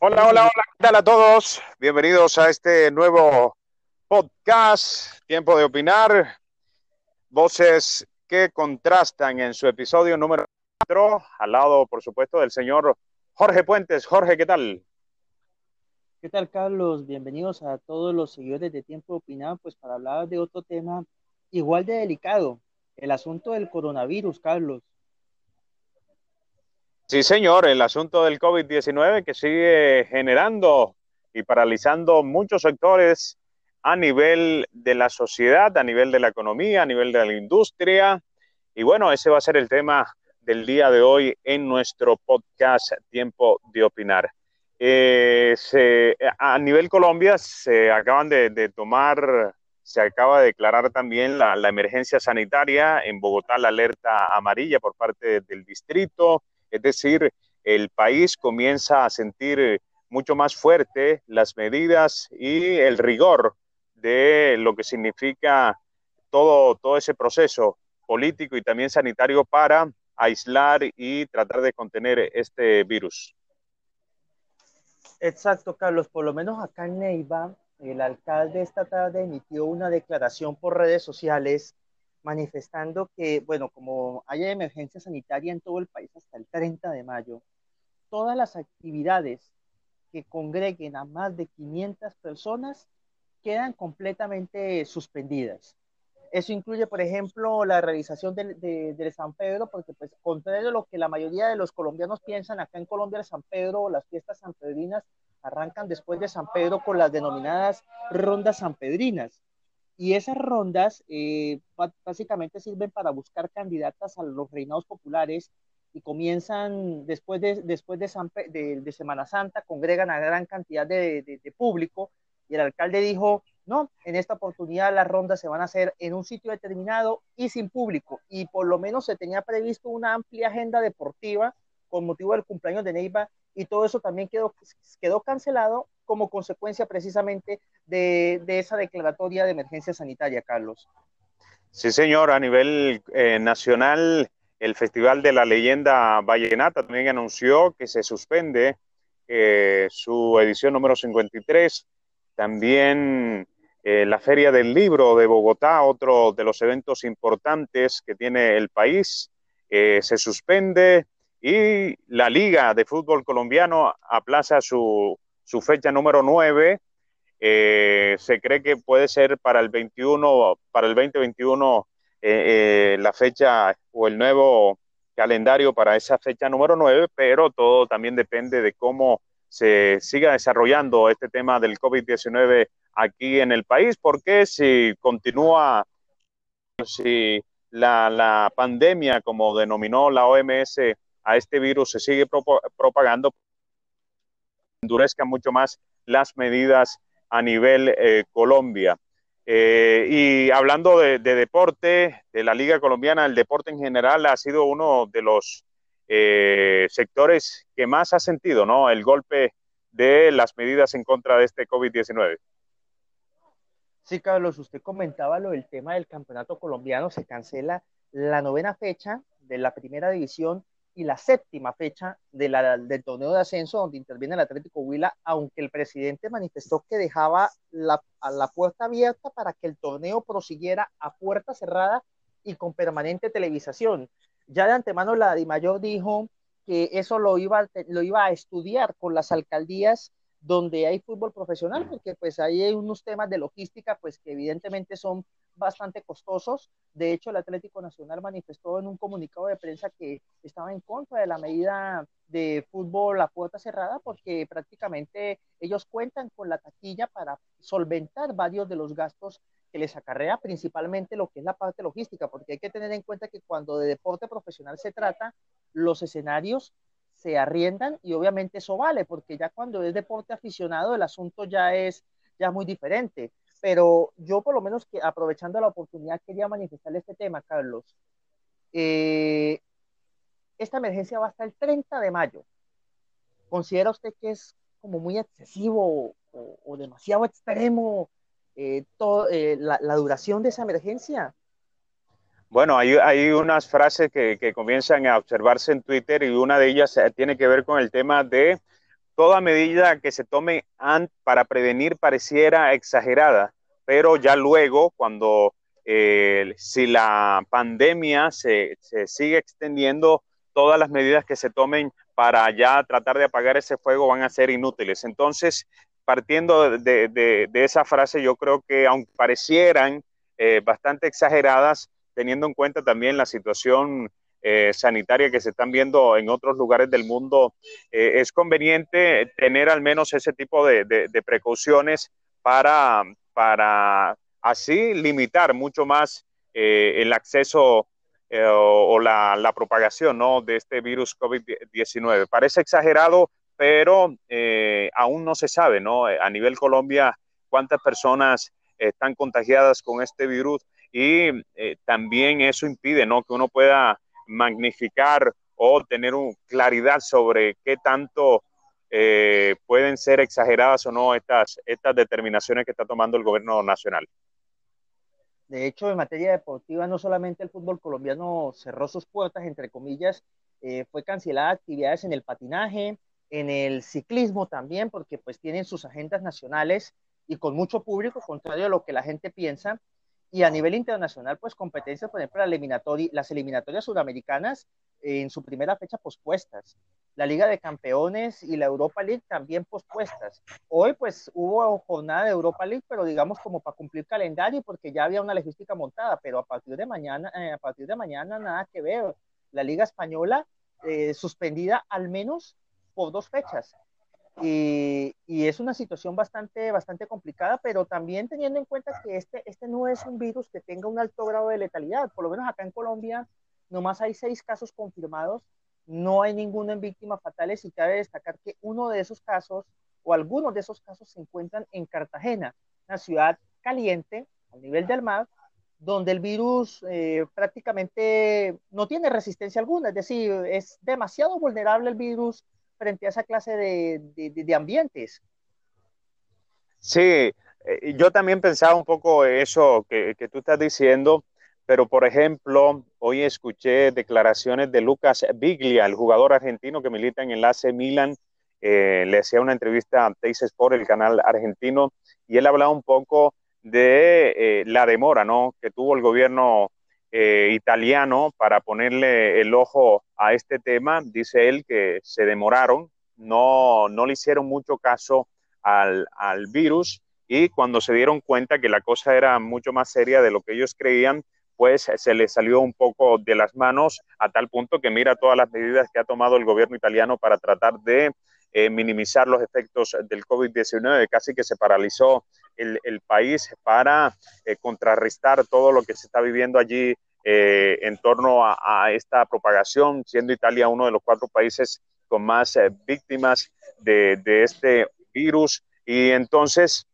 Hola, hola, hola, ¿qué tal a todos? Bienvenidos a este nuevo podcast, Tiempo de Opinar, voces que contrastan en su episodio número 4, al lado, por supuesto, del señor Jorge Puentes. Jorge, ¿qué tal? ¿Qué tal, Carlos? Bienvenidos a todos los seguidores de Tiempo de Opinar, pues para hablar de otro tema igual de delicado, el asunto del coronavirus, Carlos. Sí, señor, el asunto del COVID-19 que sigue generando y paralizando muchos sectores a nivel de la sociedad, a nivel de la economía, a nivel de la industria. Y bueno, ese va a ser el tema del día de hoy en nuestro podcast Tiempo de Opinar. Eh, a nivel Colombia se acaban de, tomar, se acaba de declarar también la, la emergencia sanitaria en Bogotá, la alerta amarilla por parte del distrito es decir, el país comienza a sentir mucho más fuerte las medidas y el rigor de lo que significa todo, todo ese proceso político y también sanitario para aislar y tratar de contener este virus. Exacto, Carlos. Por lo menos acá en Neiva, el alcalde esta tarde emitió una declaración por redes sociales manifestando que, bueno, como haya emergencia sanitaria en todo el país hasta el 30 de mayo, todas las actividades que congreguen a más de 500 personas quedan completamente suspendidas. Eso incluye, por ejemplo, la realización del de, San Pedro, porque pues contrario a lo que la mayoría de los colombianos piensan, acá en Colombia el San Pedro las fiestas sanpedrinas arrancan después de San Pedro con las denominadas rondas sanpedrinas. Y esas rondas eh, básicamente sirven para buscar candidatas a los reinados populares y comienzan después de, después de, Semana Santa, congregan a gran cantidad de, público y el alcalde dijo, no, en esta oportunidad las rondas se van a hacer en un sitio determinado y sin público. Y por lo menos se tenía previsto una amplia agenda deportiva con motivo del cumpleaños de Neiva y todo eso también quedó, quedó cancelado como consecuencia precisamente de, esa declaratoria de emergencia sanitaria, Carlos. Sí, señor, a nivel eh, nacional, el Festival de la Leyenda Vallenata también anunció que se suspende eh, su edición número 53. También eh, la Feria del Libro de Bogotá, otro de los eventos importantes que tiene el país, se suspende y la Liga de Fútbol Colombiano aplaza su, su fecha número 9. Eh, se cree que puede ser para el 21, para el 2021 eh, eh, la fecha o el nuevo calendario para esa fecha número 9, pero todo también depende de cómo se siga desarrollando este tema del COVID-19 aquí en el país, porque si continúa, si la, la pandemia, como denominó la OMS, a este virus se sigue propagando, endurezca mucho más las medidas a nivel eh, Colombia. Eh, y hablando de, deporte, de la Liga Colombiana, el deporte en general ha sido uno de los eh, sectores que más ha sentido ¿no? el golpe de las medidas en contra de este COVID-19. Sí, Carlos, usted comentaba lo del tema del campeonato colombiano, se cancela la novena fecha de la primera división y la séptima fecha del torneo de ascenso donde interviene el Atlético Huila, aunque el presidente manifestó que dejaba la, la puerta abierta para que el torneo prosiguiera a puerta cerrada y con permanente televisación. Ya de antemano la Mayor dijo que eso lo iba, lo iba a estudiar con las alcaldías donde hay fútbol profesional, porque pues hay unos temas de logística, pues que evidentemente son bastante costosos. De hecho, el Atlético Nacional manifestó en un comunicado de prensa que estaba en contra de la medida de fútbol a puerta cerrada porque prácticamente ellos cuentan con la taquilla para solventar varios de los gastos que les acarrea principalmente lo que es la parte logística, porque hay que tener en cuenta que cuando de deporte profesional se trata, los escenarios se arriendan y obviamente eso vale, porque ya cuando es deporte aficionado el asunto ya es ya muy diferente. Pero yo por lo menos que aprovechando la oportunidad quería manifestarle este tema, Carlos. Eh, esta emergencia va hasta el 30 de mayo. ¿Considera usted que es como muy excesivo o, demasiado extremo eh, eh, la duración de esa emergencia? Bueno, hay, unas frases que, comienzan a observarse en Twitter y una de ellas eh, tiene que ver con el tema de toda medida que se tome para prevenir pareciera exagerada, pero ya luego, cuando eh, si la pandemia se, sigue extendiendo, todas las medidas que se tomen para ya tratar de apagar ese fuego van a ser inútiles. Entonces, partiendo de, esa frase, yo creo que aunque parecieran eh, bastante exageradas, teniendo en cuenta también la situación eh, sanitaria que se están viendo en otros lugares del mundo, es conveniente tener al menos ese tipo de, precauciones para, para así limitar mucho más eh, el acceso eh, o, la, propagación ¿no? de este virus COVID-19. Parece exagerado, pero eh, aún no se sabe, ¿no? A nivel Colombia, cuántas personas están contagiadas con este virus y también eso impide, ¿no? Que uno pueda magnificar o tener claridad sobre qué tanto pueden ser exageradas o no estas, estas determinaciones que está tomando el gobierno nacional. De hecho, en materia deportiva, no solamente el fútbol colombiano cerró sus puertas, entre comillas, eh, fue cancelada actividades en el patinaje, en el ciclismo también, porque pues tienen sus agendas nacionales y con mucho público, contrario a lo que la gente piensa. Y a nivel internacional, pues competencias, por ejemplo, las eliminatorias suramericanas en su primera fecha pospuestas la Liga de Campeones y la Europa League también pospuestas. Hoy pues hubo jornada de Europa League, pero digamos como para cumplir calendario porque ya había una logística montada, pero a partir de mañana, eh, a partir de mañana nada que ver. La Liga Española eh, suspendida al menos por dos fechas. Y, y, es una situación bastante, bastante complicada, pero también teniendo en cuenta que este, este no es un virus que tenga un alto grado de letalidad. Por lo menos acá en Colombia nomás hay seis casos confirmados no hay ninguna víctima fatales y cabe destacar que uno de esos casos o algunos de esos casos se encuentran en Cartagena, una ciudad caliente a nivel del mar, donde el virus eh, prácticamente no tiene resistencia alguna, es decir, es demasiado vulnerable el virus frente a esa clase de, ambientes. Sí, eh, yo también pensaba un poco eso que, que tú estás diciendo, pero por ejemplo, hoy escuché declaraciones de Lucas Biglia, el jugador argentino que milita en el AC Milan. Eh, le hacía una entrevista a Teis Sport, el canal argentino, y él hablaba un poco de eh, la demora ¿no? que tuvo el gobierno eh, italiano para ponerle el ojo a este tema. Dice él que se demoraron, no, no le hicieron mucho caso al, al virus y cuando se dieron cuenta que la cosa era mucho más seria de lo que ellos creían, pues se le salió un poco de las manos a tal punto que mira todas las medidas que ha tomado el gobierno italiano para tratar de eh, minimizar los efectos del COVID-19, casi que se paralizó el, país para eh, contrarrestar todo lo que se está viviendo allí eh, en torno a, esta propagación, siendo Italia uno de los cuatro países con más víctimas de, de, este virus. Y entonces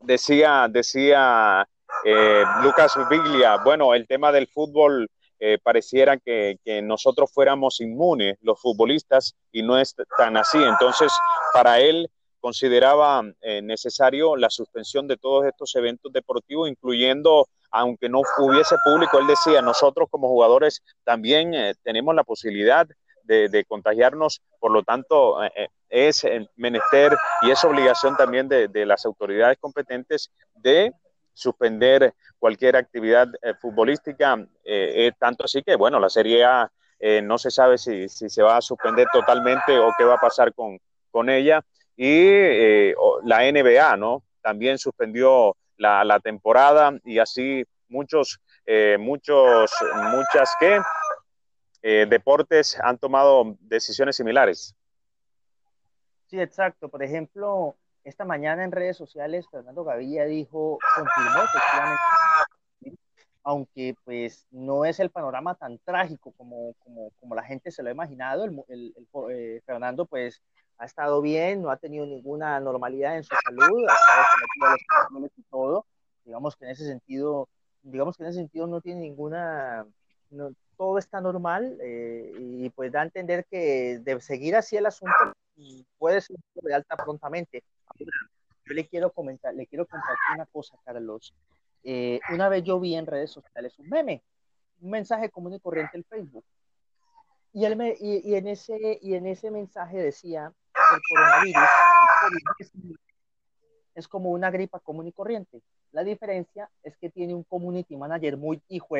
decía, decía eh, Lucas Biglia, bueno, el tema del fútbol eh, pareciera que, nosotros fuéramos inmunes, los futbolistas, y no es tan así. Entonces, para él consideraba eh, necesario la suspensión de todos estos eventos deportivos, incluyendo, aunque no hubiese público, él decía, nosotros como jugadores también tenemos la posibilidad de, contagiarnos, por lo tanto, es menester y es obligación también de las autoridades competentes de suspender cualquier actividad eh, futbolística, eh, eh, tanto así que, bueno, la Serie A no se sabe si, se va a suspender totalmente o qué va a pasar con, con ella. Y la NBA, ¿no? También suspendió la, temporada y así muchos, muchos, muchas que deportes han tomado decisiones similares. Sí, exacto. Por ejemplo, esta mañana en redes sociales, Fernando Gavilla dijo, confirmó efectivamente, aunque pues no es el panorama tan trágico como, como, la gente se lo ha imaginado, eh, Fernando pues ha estado bien, no ha tenido ninguna normalidad en su salud, ha estado sometido a los y todo, digamos que en ese sentido, digamos que en ese sentido no tiene ninguna, todo está normal eh, y pues da a entender que de seguir así el asunto puede ser de alta prontamente. Yo le quiero comentar, le quiero compartir una cosa, Carlos. Eh, una vez yo vi en redes sociales un meme, un mensaje común y corriente en Facebook. Y, él me, y, en ese, y en ese mensaje decía el coronavirus es como una gripa común y corriente. La diferencia es que tiene un community manager muy hijo,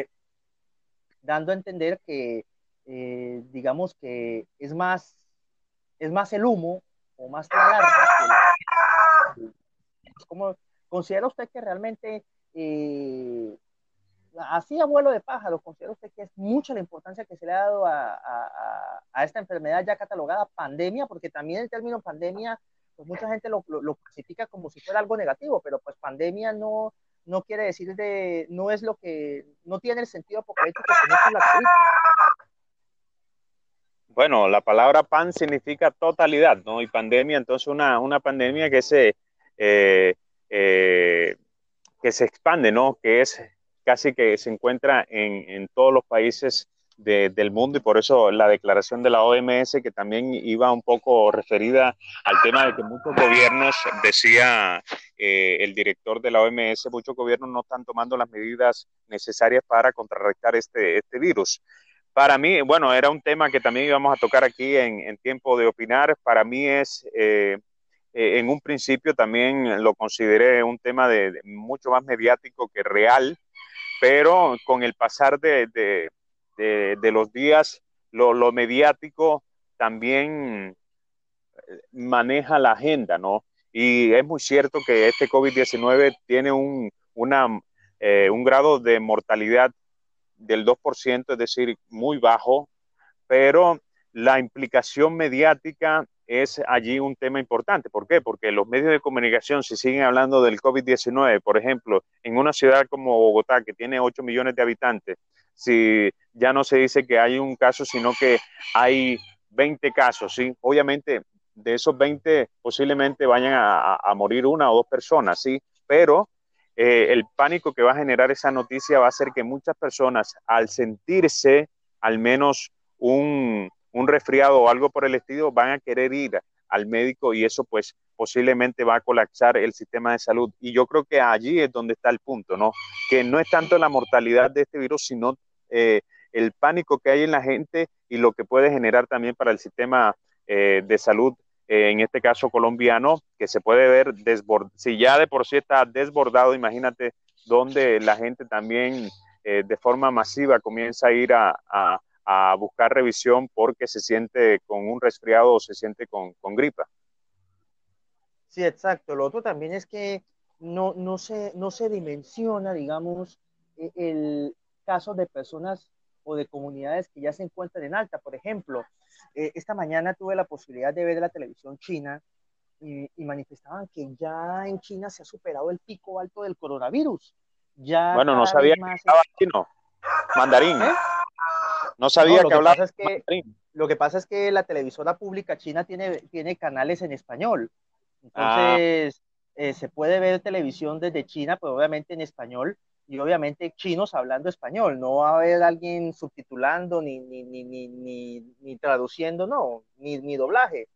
dando a entender que, eh, digamos que es más, es más el humo o más la alarma. Como, ¿Considera usted que realmente, eh, así abuelo de pájaro, considera usted que es mucha la importancia que se le ha dado a, esta enfermedad ya catalogada pandemia? Porque también el término pandemia pues mucha gente lo, clasifica como si fuera algo negativo, pero pues pandemia no, no quiere decir de, no es lo que, no tiene el sentido apocalíptico que la COVID. Bueno, la palabra pan significa totalidad, ¿no? Y pandemia, entonces una, una pandemia que se, eh, eh, que se expande, ¿no? Que es casi que se encuentra en, en todos los países del mundo y por eso la declaración de la OMS que también iba un poco referida al tema de que muchos gobiernos, decía eh, el director de la OMS, muchos gobiernos no están tomando las medidas necesarias para contrarrestar este, este virus. Para mí, bueno, era un tema que también íbamos a tocar aquí en, tiempo de opinar. Para mí es, eh, eh, en un principio también lo consideré un tema de, mucho más mediático que real, pero con el pasar de, de, los días, lo, mediático también eh, maneja la agenda, ¿no? Y es muy cierto que este COVID-19 tiene un, una, eh, un grado de mortalidad del 2%, es decir, muy bajo, pero la implicación mediática es allí un tema importante. ¿Por qué? Porque los medios de comunicación, si siguen hablando del COVID-19, por ejemplo, en una ciudad como Bogotá, que tiene 8 millones de habitantes, si ya no se dice que hay un caso, sino que hay 20 casos, ¿sí? Obviamente, de esos 20 posiblemente vayan a, morir una o dos personas, ¿sí? Pero eh, el pánico que va a generar esa noticia va a hacer que muchas personas, al sentirse al menos un, un resfriado o algo por el estilo, van a querer ir al médico y eso pues posiblemente va a colapsar el sistema de salud. Y yo creo que allí es donde está el punto, ¿no? Que no es tanto la mortalidad de este virus, sino eh, el pánico que hay en la gente y lo que puede generar también para el sistema eh, de salud, eh, en este caso colombiano, que se puede ver desbordado. Si ya de por sí está desbordado, imagínate donde la gente también de forma masiva comienza a ir a, buscar revisión porque se siente con un resfriado o se siente con, gripa. Sí, exacto. Lo otro también es que no, no, se, no se dimensiona, digamos, e, el, casos de personas o de comunidades que ya se encuentran en alta. Por ejemplo, eh, esta mañana tuve la posibilidad de ver la televisión china y, manifestaban que ya en China se ha superado el pico alto del coronavirus. Ya bueno, no sabía que hablaba chino, mandarín. ¿Eh? No sabía que, hablaba mandarín. Lo que pasa es que la televisora pública china tiene, tiene canales en español. Entonces, eh, se puede ver televisión desde China, pero obviamente en español y obviamente chinos hablando español, no va a haber alguien subtitulando ni, ni, ni, ni, ni traduciendo, no, ni, ni doblaje.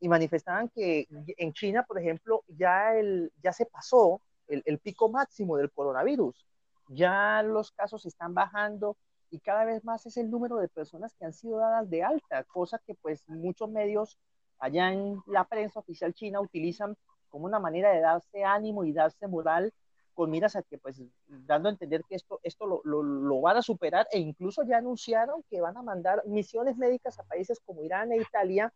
Y manifestaban que en China, por ejemplo, ya, el, ya se pasó el, el pico máximo del coronavirus, ya los casos están bajando y cada vez más es el número de personas que han sido dadas de alta, cosa que pues muchos medios allá en la prensa oficial china utilizan como una manera de darse ánimo y darse moral con miras a que, pues, dando a entender que esto, esto lo, lo, van a superar e incluso ya anunciaron que van a mandar misiones médicas a países como Irán e Italia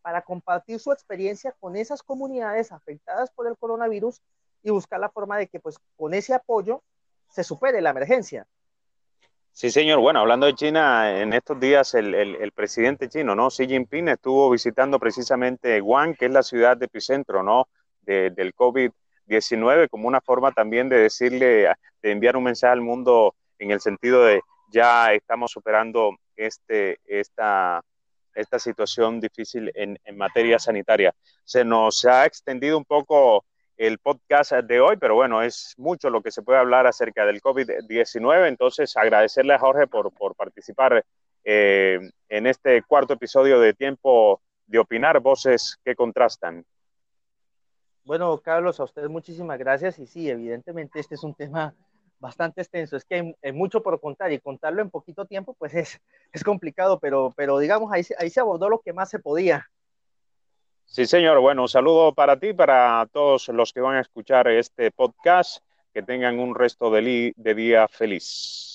para compartir su experiencia con esas comunidades afectadas por el coronavirus y buscar la forma de que, pues, con ese apoyo se supere la emergencia. Sí, señor. Bueno, hablando de China, en estos días el, el, presidente chino, ¿no? Xi Jinping estuvo visitando precisamente Wuhan, que es la ciudad de epicentro, ¿no? del COVID 19 como una forma también de decirle, de enviar un mensaje al mundo en el sentido de ya estamos superando este, esta, esta situación difícil en, en materia sanitaria. Se nos ha extendido un poco el podcast de hoy, pero bueno, es mucho lo que se puede hablar acerca del COVID-19, entonces agradecerle a Jorge por, por participar eh, en este cuarto episodio de Tiempo de Opinar, Voces que Contrastan. Bueno, Carlos, a ustedes muchísimas gracias y sí, evidentemente este es un tema bastante extenso, es que hay, mucho por contar y contarlo en poquito tiempo pues es, es complicado, pero, pero digamos ahí, ahí se abordó lo que más se podía. Sí, señor. Bueno, un saludo para ti, para todos los que van a escuchar este podcast. Que tengan un resto de, de día feliz.